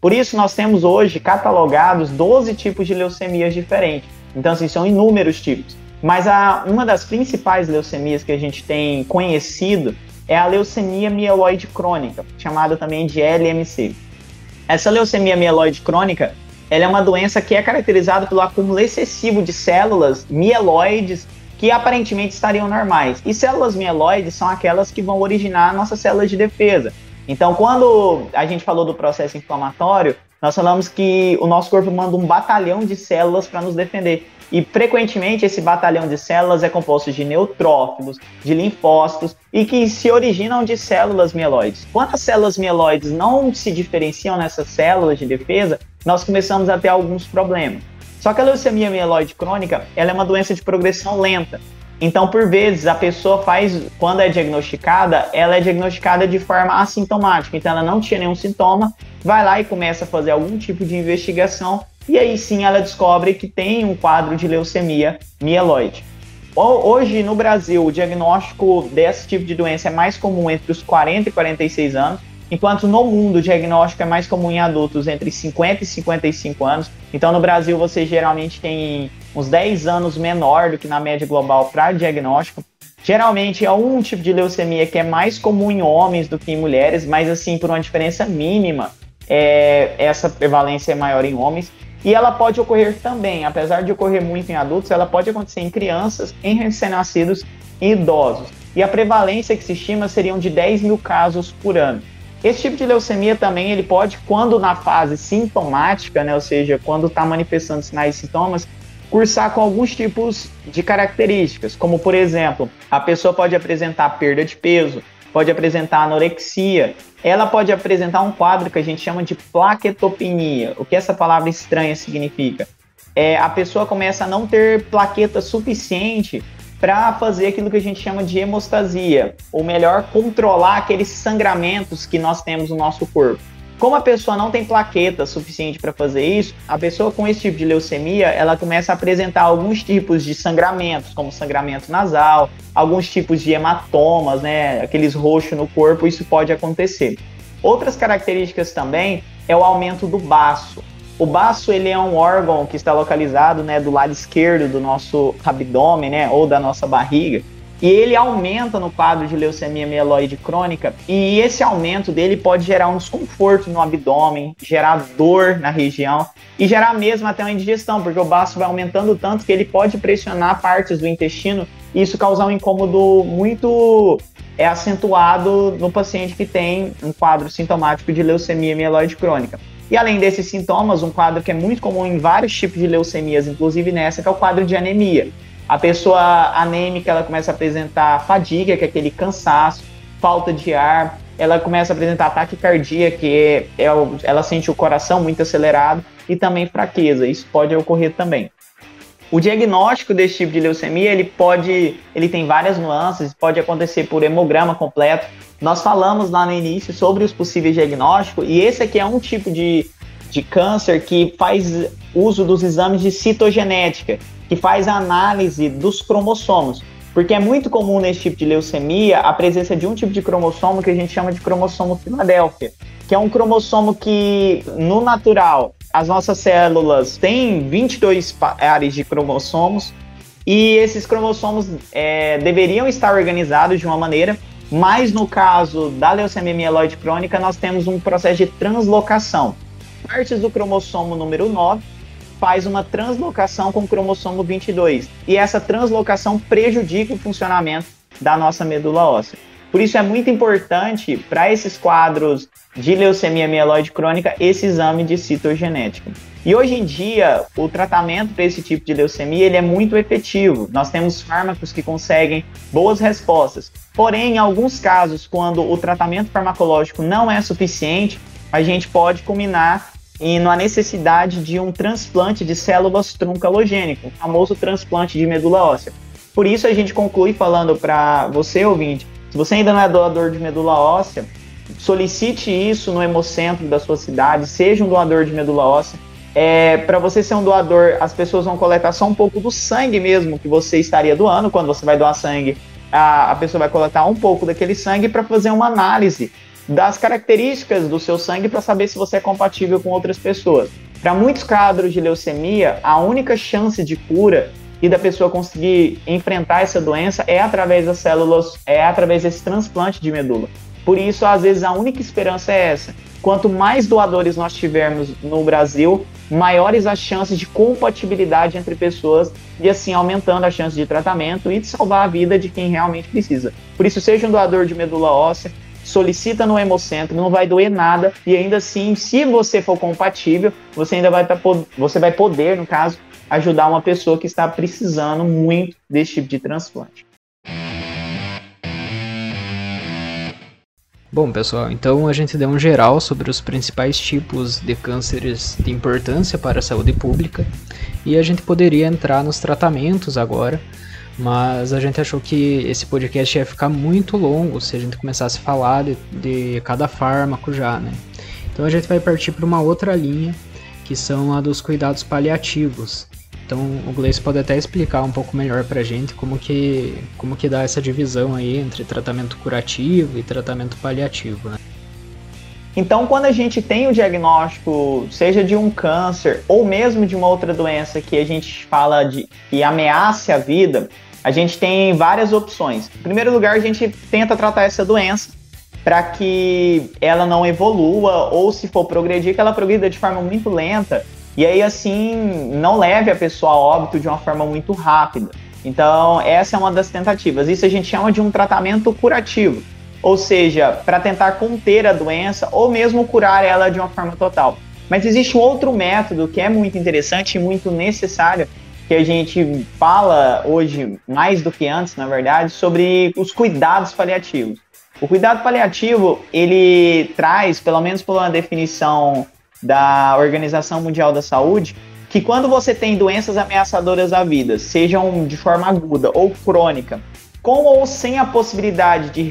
Por isso, nós temos hoje catalogados 12 tipos de leucemias diferentes. Então, assim, são inúmeros tipos. Mas a, uma das principais leucemias que a gente tem conhecido é a leucemia mieloide crônica, chamada também de LMC. Essa leucemia mieloide crônica, ela é uma doença que é caracterizada pelo acúmulo excessivo de células mieloides que aparentemente estariam normais. E células mieloides são aquelas que vão originar nossas células de defesa. Então, quando a gente falou do processo inflamatório, nós falamos que o nosso corpo manda um batalhão de células para nos defender. E frequentemente esse batalhão de células é composto de neutrófilos, de linfócitos e que se originam de células mieloides. Quando as células mieloides não se diferenciam nessas células de defesa, nós começamos a ter alguns problemas. Só que a leucemia mieloide crônica, ela é uma doença de progressão lenta. Então, por vezes, a pessoa faz, quando é diagnosticada, ela é diagnosticada de forma assintomática. Então, ela não tinha nenhum sintoma, vai lá e começa a fazer algum tipo de investigação e aí sim ela descobre que tem um quadro de leucemia mieloide. Hoje no Brasil, o diagnóstico desse tipo de doença é mais comum entre os 40 e 46 anos, enquanto no mundo o diagnóstico é mais comum em adultos entre 50 e 55 anos. Então no Brasil você geralmente tem uns 10 anos menor do que na média global para diagnóstico. Geralmente é um tipo de leucemia que é mais comum em homens do que em mulheres, mas assim por uma diferença mínima, é, essa prevalência é maior em homens. E ela pode ocorrer também, apesar de ocorrer muito em adultos, ela pode acontecer em crianças, em recém-nascidos e idosos. E a prevalência que se estima seriam de 10 mil casos por ano. Esse tipo de leucemia também ele pode, quando na fase sintomática, né, ou seja, quando está manifestando sinais e sintomas, cursar com alguns tipos de características, como por exemplo, a pessoa pode apresentar perda de peso, pode apresentar anorexia, ela pode apresentar um quadro que a gente chama de plaquetopenia. O que essa palavra estranha significa? É, a pessoa começa a não ter plaqueta suficiente para fazer aquilo que a gente chama de hemostasia, ou melhor, controlar aqueles sangramentos que nós temos no nosso corpo. Como a pessoa não tem plaqueta suficiente para fazer isso, a pessoa com esse tipo de leucemia, ela começa a apresentar alguns tipos de sangramentos, como sangramento nasal, alguns tipos de hematomas, né, aqueles roxos no corpo, isso pode acontecer. Outras características também é o aumento do baço. O baço ele é um órgão que está localizado, né, do lado esquerdo do nosso abdômen, né, ou da nossa barriga, e ele aumenta no quadro de leucemia mieloide crônica, e esse aumento dele pode gerar um desconforto no abdômen, gerar dor na região e gerar mesmo até uma indigestão, porque o baço vai aumentando tanto que ele pode pressionar partes do intestino e isso causar um incômodo muito é acentuado no paciente que tem um quadro sintomático de leucemia mieloide crônica. E além desses sintomas, um quadro que é muito comum em vários tipos de leucemias, inclusive nessa, que é o quadro de anemia. A pessoa anêmica ela começa a apresentar fadiga, que é aquele cansaço. falta de ar, ela começa a apresentar ataque cardíaco, que é, é, ela sente o coração muito acelerado, e também fraqueza. Isso pode ocorrer também. O diagnóstico desse tipo de leucemia, ele pode, ele tem várias nuances, pode acontecer por hemograma completo. Nós falamos lá no início sobre os possíveis diagnósticos, e esse aqui é um tipo de, de câncer que faz uso dos exames de citogenética, que faz a análise dos cromossomos. Porque é muito comum nesse tipo de leucemia a presença de um tipo de cromossomo que a gente chama de cromossomo Filadélfia, que é um cromossomo que, no natural, as nossas células têm 22 pares de cromossomos e esses cromossomos é, deveriam estar organizados de uma maneira, mas no caso da leucemia mieloide crônica, nós temos um processo de translocação. Partes do cromossomo número 9 faz uma translocação com o cromossomo 22 e essa translocação prejudica o funcionamento da nossa medula óssea. Por isso é muito importante para esses quadros de leucemia mieloide crônica esse exame de citogenética. E hoje em dia, o tratamento para esse tipo de leucemia ele é muito efetivo. Nós temos fármacos que conseguem boas respostas. Porém, em alguns casos, quando o tratamento farmacológico não é suficiente, a gente pode culminar em uma necessidade de um transplante de células tronco halogênico, famoso transplante de medula óssea. Por isso a gente conclui falando para você, ouvinte, se você ainda não é doador de medula óssea, solicite isso no hemocentro da sua cidade, seja um doador de medula óssea. É, para você ser um doador, as pessoas vão coletar só um pouco do sangue mesmo que você estaria doando. Quando você vai doar sangue, a, a pessoa vai coletar um pouco daquele sangue para fazer uma análise das características do seu sangue para saber se você é compatível com outras pessoas. Para muitos quadros de leucemia, a única chance de cura e da pessoa conseguir enfrentar essa doença é através das células, é através desse transplante de medula. Por isso, às vezes, a única esperança é essa. Quanto mais doadores nós tivermos no Brasil, maiores as chances de compatibilidade entre pessoas e assim aumentando a chance de tratamento e de salvar a vida de quem realmente precisa. Por isso, seja um doador de medula óssea, solicita no Hemocentro, não vai doer nada e ainda assim, se você for compatível, você ainda vai, tá você vai poder, no caso, ajudar uma pessoa que está precisando muito desse tipo de transplante. Bom, pessoal, então a gente deu um geral sobre os principais tipos de cânceres de importância para a saúde pública e a gente poderia entrar nos tratamentos agora, mas a gente achou que esse podcast ia ficar muito longo se a gente começasse a falar de, de cada fármaco já, né? Então a gente vai partir para uma outra linha, que são a dos cuidados paliativos, então o Gleice pode até explicar um pouco melhor pra gente como que, como que dá essa divisão aí entre tratamento curativo e tratamento paliativo, né? Então, quando a gente tem o diagnóstico, seja de um câncer ou mesmo de uma outra doença que a gente fala de que ameace a vida, a gente tem várias opções. Em primeiro lugar, a gente tenta tratar essa doença para que ela não evolua ou se for progredir, que ela progrida de forma muito lenta e aí, assim, não leve a pessoa a óbito de uma forma muito rápida. Então, essa é uma das tentativas. Isso a gente chama de um tratamento curativo, ou seja, para tentar conter a doença ou mesmo curar ela de uma forma total. Mas existe um outro método que é muito interessante e muito necessário, que a gente fala hoje, mais do que antes, na verdade, sobre os cuidados paliativos. O cuidado paliativo, ele traz, pelo menos por uma definição da Organização Mundial da Saúde, que quando você tem doenças ameaçadoras à vida, sejam de forma aguda ou crônica, com ou sem a possibilidade de,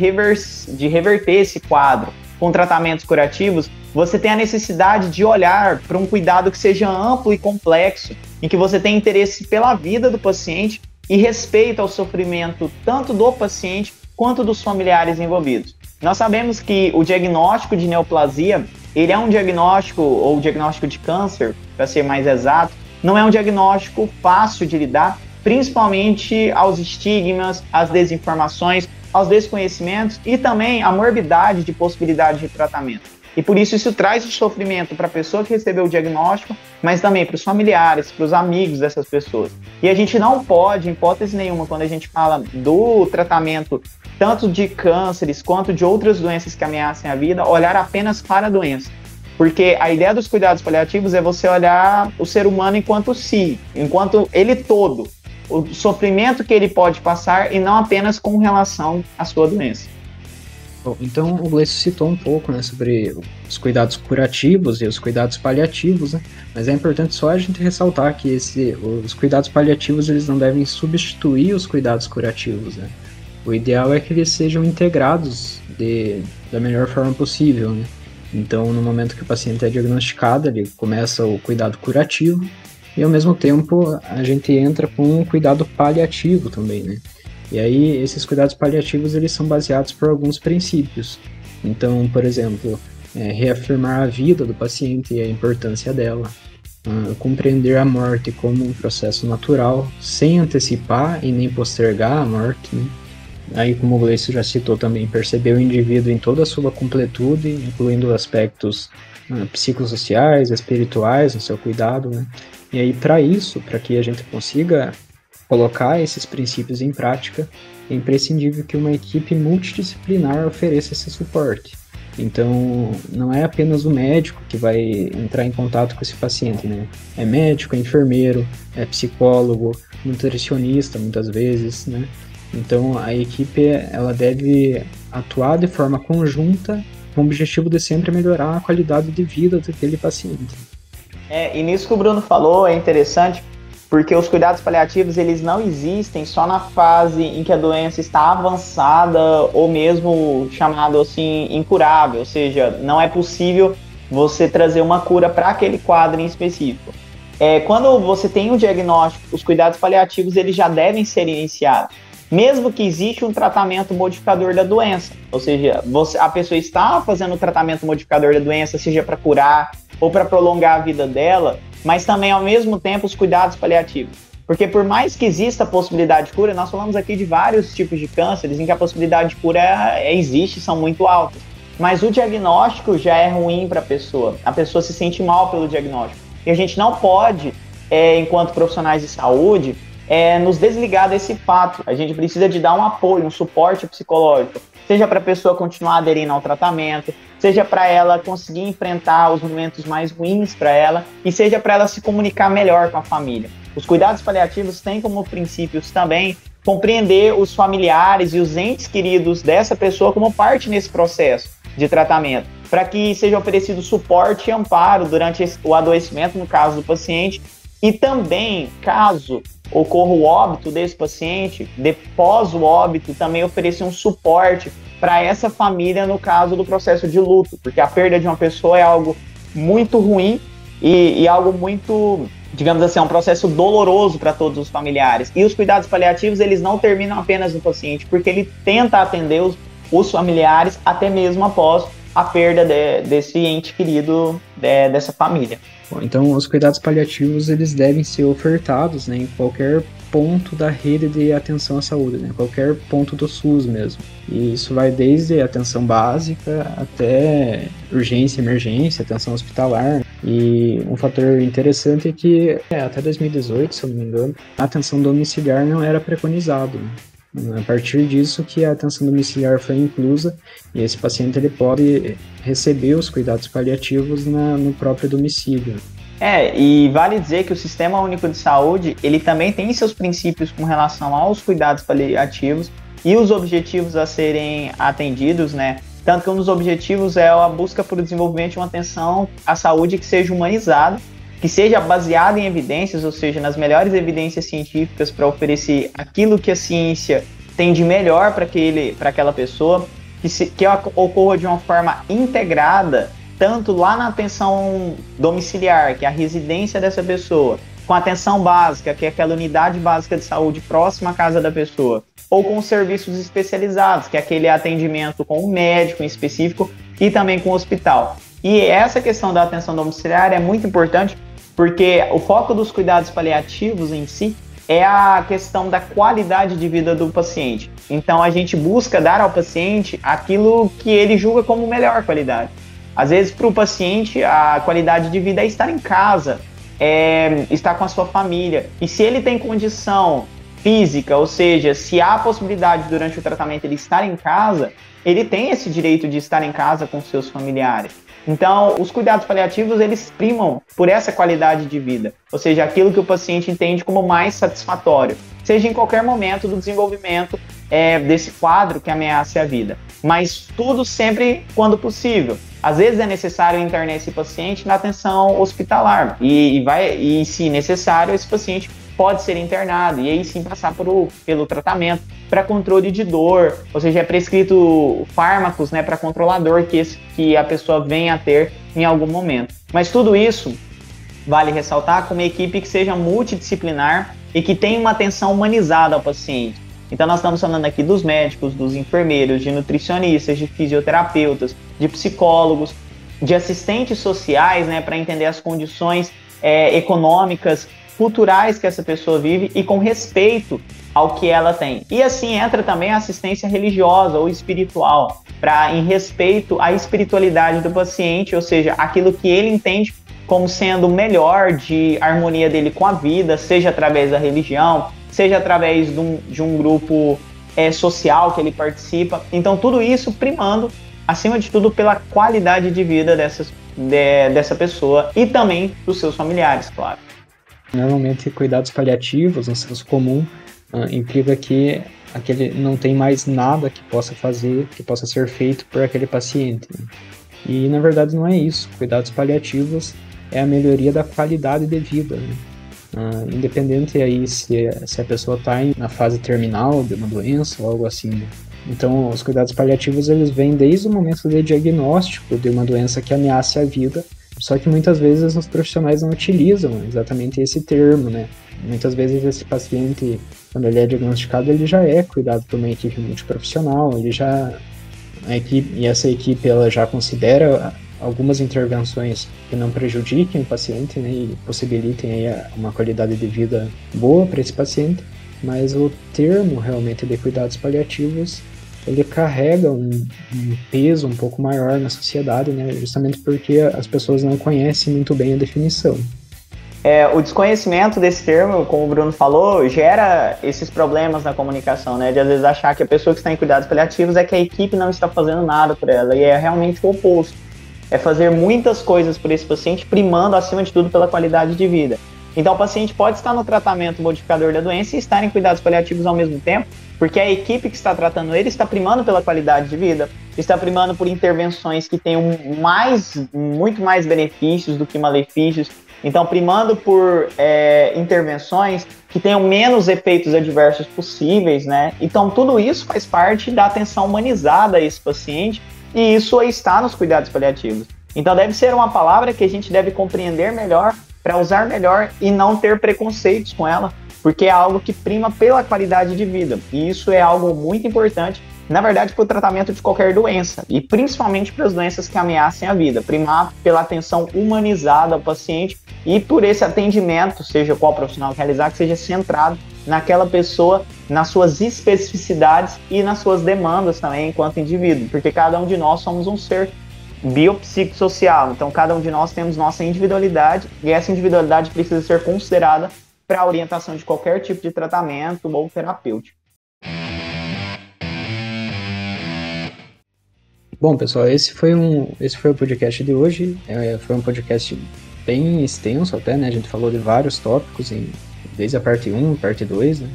de reverter esse quadro com tratamentos curativos, você tem a necessidade de olhar para um cuidado que seja amplo e complexo, em que você tem interesse pela vida do paciente e respeito ao sofrimento tanto do paciente quanto dos familiares envolvidos. Nós sabemos que o diagnóstico de neoplasia ele é um diagnóstico, ou diagnóstico de câncer, para ser mais exato, não é um diagnóstico fácil de lidar, principalmente aos estigmas, às desinformações, aos desconhecimentos e também à morbidade de possibilidade de tratamento. E por isso isso traz o sofrimento para a pessoa que recebeu o diagnóstico, mas também para os familiares, para os amigos dessas pessoas. E a gente não pode, em hipótese nenhuma, quando a gente fala do tratamento tanto de cânceres quanto de outras doenças que ameacem a vida, olhar apenas para a doença. Porque a ideia dos cuidados paliativos é você olhar o ser humano enquanto si, enquanto ele todo, o sofrimento que ele pode passar e não apenas com relação à sua doença. Então o Gleice citou um pouco né, sobre os cuidados curativos e os cuidados paliativos, né? mas é importante só a gente ressaltar que esse, os cuidados paliativos eles não devem substituir os cuidados curativos. Né? O ideal é que eles sejam integrados de, da melhor forma possível. Né? Então, no momento que o paciente é diagnosticado, ele começa o cuidado curativo e ao mesmo tempo a gente entra com um cuidado paliativo também, né? E aí esses cuidados paliativos eles são baseados por alguns princípios. Então, por exemplo, é, reafirmar a vida do paciente e a importância dela, uh, compreender a morte como um processo natural, sem antecipar e nem postergar a morte. Né? Aí, como o Gleice já citou também, perceber o indivíduo em toda a sua completude, incluindo aspectos uh, psicossociais, espirituais no seu cuidado. Né? E aí, para isso, para que a gente consiga colocar esses princípios em prática, é imprescindível que uma equipe multidisciplinar ofereça esse suporte. Então, não é apenas o médico que vai entrar em contato com esse paciente, né? É médico, é enfermeiro, é psicólogo, nutricionista, muitas vezes, né? Então, a equipe, ela deve atuar de forma conjunta com o objetivo de sempre melhorar a qualidade de vida daquele paciente. É, e nisso que o Bruno falou é interessante porque os cuidados paliativos eles não existem só na fase em que a doença está avançada ou mesmo chamado assim incurável, ou seja, não é possível você trazer uma cura para aquele quadro em específico. É, quando você tem um diagnóstico, os cuidados paliativos eles já devem ser iniciados, mesmo que exista um tratamento modificador da doença, ou seja, você, a pessoa está fazendo o tratamento modificador da doença, seja para curar ou para prolongar a vida dela, mas também ao mesmo tempo os cuidados paliativos. Porque por mais que exista a possibilidade de cura, nós falamos aqui de vários tipos de cânceres em que a possibilidade de cura é, existe, são muito altas. Mas o diagnóstico já é ruim para a pessoa. A pessoa se sente mal pelo diagnóstico. E a gente não pode, é, enquanto profissionais de saúde, é, nos desligar desse fato. A gente precisa de dar um apoio, um suporte psicológico, seja para a pessoa continuar aderindo ao tratamento, seja para ela conseguir enfrentar os momentos mais ruins para ela e seja para ela se comunicar melhor com a família. Os cuidados paliativos têm como princípios também compreender os familiares e os entes queridos dessa pessoa como parte nesse processo de tratamento, para que seja oferecido suporte e amparo durante o adoecimento, no caso do paciente, e também, caso ocorra o óbito desse paciente, depois o óbito, também oferecer um suporte para essa família no caso do processo de luto, porque a perda de uma pessoa é algo muito ruim e, e algo muito, digamos assim, é um processo doloroso para todos os familiares. E os cuidados paliativos, eles não terminam apenas no paciente, porque ele tenta atender os, os familiares até mesmo após a perda de, desse ente querido de, dessa família. Bom, então, os cuidados paliativos eles devem ser ofertados né, em qualquer ponto da rede de atenção à saúde, né? qualquer ponto do SUS mesmo. E isso vai desde atenção básica até urgência, emergência, atenção hospitalar. E um fator interessante é que é, até 2018, se eu não me engano, a atenção domiciliar não era preconizado. Né? A partir disso que a atenção domiciliar foi inclusa e esse paciente ele pode receber os cuidados paliativos na, no próprio domicílio. É, e vale dizer que o Sistema Único de Saúde, ele também tem seus princípios com relação aos cuidados paliativos e os objetivos a serem atendidos, né? Tanto que um dos objetivos é a busca por desenvolvimento de uma atenção à saúde que seja humanizada, que seja baseada em evidências, ou seja, nas melhores evidências científicas para oferecer aquilo que a ciência tem de melhor para aquela pessoa, que, se, que ocorra de uma forma integrada tanto lá na atenção domiciliar, que é a residência dessa pessoa, com a atenção básica, que é aquela unidade básica de saúde próxima à casa da pessoa, ou com serviços especializados, que é aquele atendimento com o médico em específico e também com o hospital. E essa questão da atenção domiciliar é muito importante porque o foco dos cuidados paliativos em si é a questão da qualidade de vida do paciente. Então a gente busca dar ao paciente aquilo que ele julga como melhor qualidade. Às vezes, para o paciente, a qualidade de vida é estar em casa, é estar com a sua família. E se ele tem condição física, ou seja, se há possibilidade durante o tratamento ele estar em casa, ele tem esse direito de estar em casa com seus familiares. Então, os cuidados paliativos, eles primam por essa qualidade de vida, ou seja, aquilo que o paciente entende como mais satisfatório, seja em qualquer momento do desenvolvimento é, desse quadro que ameaça a vida. Mas tudo sempre quando possível. Às vezes é necessário internar esse paciente na atenção hospitalar e, e, vai, e se necessário, esse paciente pode ser internado e aí sim passar por, pelo tratamento para controle de dor, ou seja, é prescrito fármacos né, para controlar dor que, esse, que a pessoa venha a ter em algum momento. Mas tudo isso vale ressaltar com uma equipe que seja multidisciplinar e que tenha uma atenção humanizada ao paciente. Então nós estamos falando aqui dos médicos, dos enfermeiros, de nutricionistas, de fisioterapeutas, de psicólogos, de assistentes sociais, né, para entender as condições é, econômicas, culturais que essa pessoa vive e com respeito ao que ela tem. E assim entra também a assistência religiosa ou espiritual, para em respeito à espiritualidade do paciente, ou seja, aquilo que ele entende como sendo melhor de harmonia dele com a vida, seja através da religião, seja através de um, de um grupo é, social que ele participa. Então, tudo isso primando, acima de tudo, pela qualidade de vida dessas, de, dessa pessoa e também dos seus familiares, claro. Normalmente, cuidados paliativos, no senso comum, uh, implica que aquele não tem mais nada que possa fazer, que possa ser feito por aquele paciente. Né? E na verdade não é isso. Cuidados paliativos é a melhoria da qualidade de vida. Né? Uh, independente aí se, se a pessoa está na fase terminal de uma doença ou algo assim. Né? Então, os cuidados paliativos eles vêm desde o momento de diagnóstico de uma doença que ameaça a vida, só que muitas vezes os profissionais não utilizam exatamente esse termo, né? Muitas vezes esse paciente, quando ele é diagnosticado, ele já é cuidado por uma equipe multiprofissional, ele já a equipe e essa equipe ela já considera algumas intervenções que não prejudiquem o paciente né, e possibilitem aí uma qualidade de vida boa para esse paciente, mas o termo realmente de cuidados paliativos ele carrega um, um, peso um pouco maior na sociedade, né, justamente porque as pessoas não conhecem muito bem a definição. É, o desconhecimento desse termo, como o Bruno falou, gera esses problemas na comunicação, né? De às vezes achar que a pessoa que está em cuidados paliativos é que a equipe não está fazendo nada por ela, e é realmente o oposto é fazer muitas coisas por esse paciente, primando acima de tudo pela qualidade de vida. Então, o paciente pode estar no tratamento modificador da doença e estar em cuidados paliativos ao mesmo tempo, porque a equipe que está tratando ele está primando pela qualidade de vida, está primando por intervenções que tenham mais, muito mais benefícios do que malefícios. Então, primando por é, intervenções que tenham menos efeitos adversos possíveis, né? Então, tudo isso faz parte da atenção humanizada a esse paciente e isso está nos cuidados paliativos. Então deve ser uma palavra que a gente deve compreender melhor para usar melhor e não ter preconceitos com ela, porque é algo que prima pela qualidade de vida. E isso é algo muito importante, na verdade, para o tratamento de qualquer doença, e principalmente para as doenças que ameacem a vida. Primar pela atenção humanizada ao paciente e por esse atendimento, seja qual profissional realizar, que seja centrado naquela pessoa, nas suas especificidades e nas suas demandas também enquanto indivíduo, porque cada um de nós somos um ser biopsicossocial, então cada um de nós temos nossa individualidade e essa individualidade precisa ser considerada para orientação de qualquer tipo de tratamento ou terapêutico. Bom, pessoal, esse foi um esse foi o podcast de hoje. É, foi um podcast bem extenso até, né? A gente falou de vários tópicos em desde a parte 1, parte 2, né?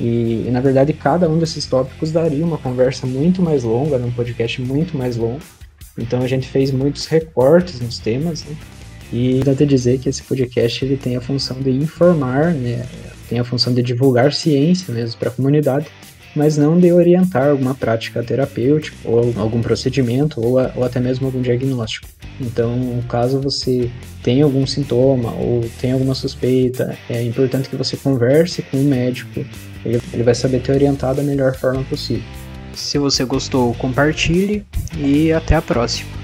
E, e, na verdade cada um desses tópicos daria uma conversa muito mais longa, num podcast muito mais longo. Então a gente fez muitos recortes nos temas, né? E até dizer que esse podcast ele tem a função de informar, né? Tem a função de divulgar ciência mesmo para a comunidade mas não de orientar alguma prática terapêutica ou algum procedimento ou, ou até mesmo algum diagnóstico. Então, caso você tenha algum sintoma ou tenha alguma suspeita, é importante que você converse com o médico, ele, ele vai saber te orientar da melhor forma possível. Se você gostou, compartilhe e até a próxima.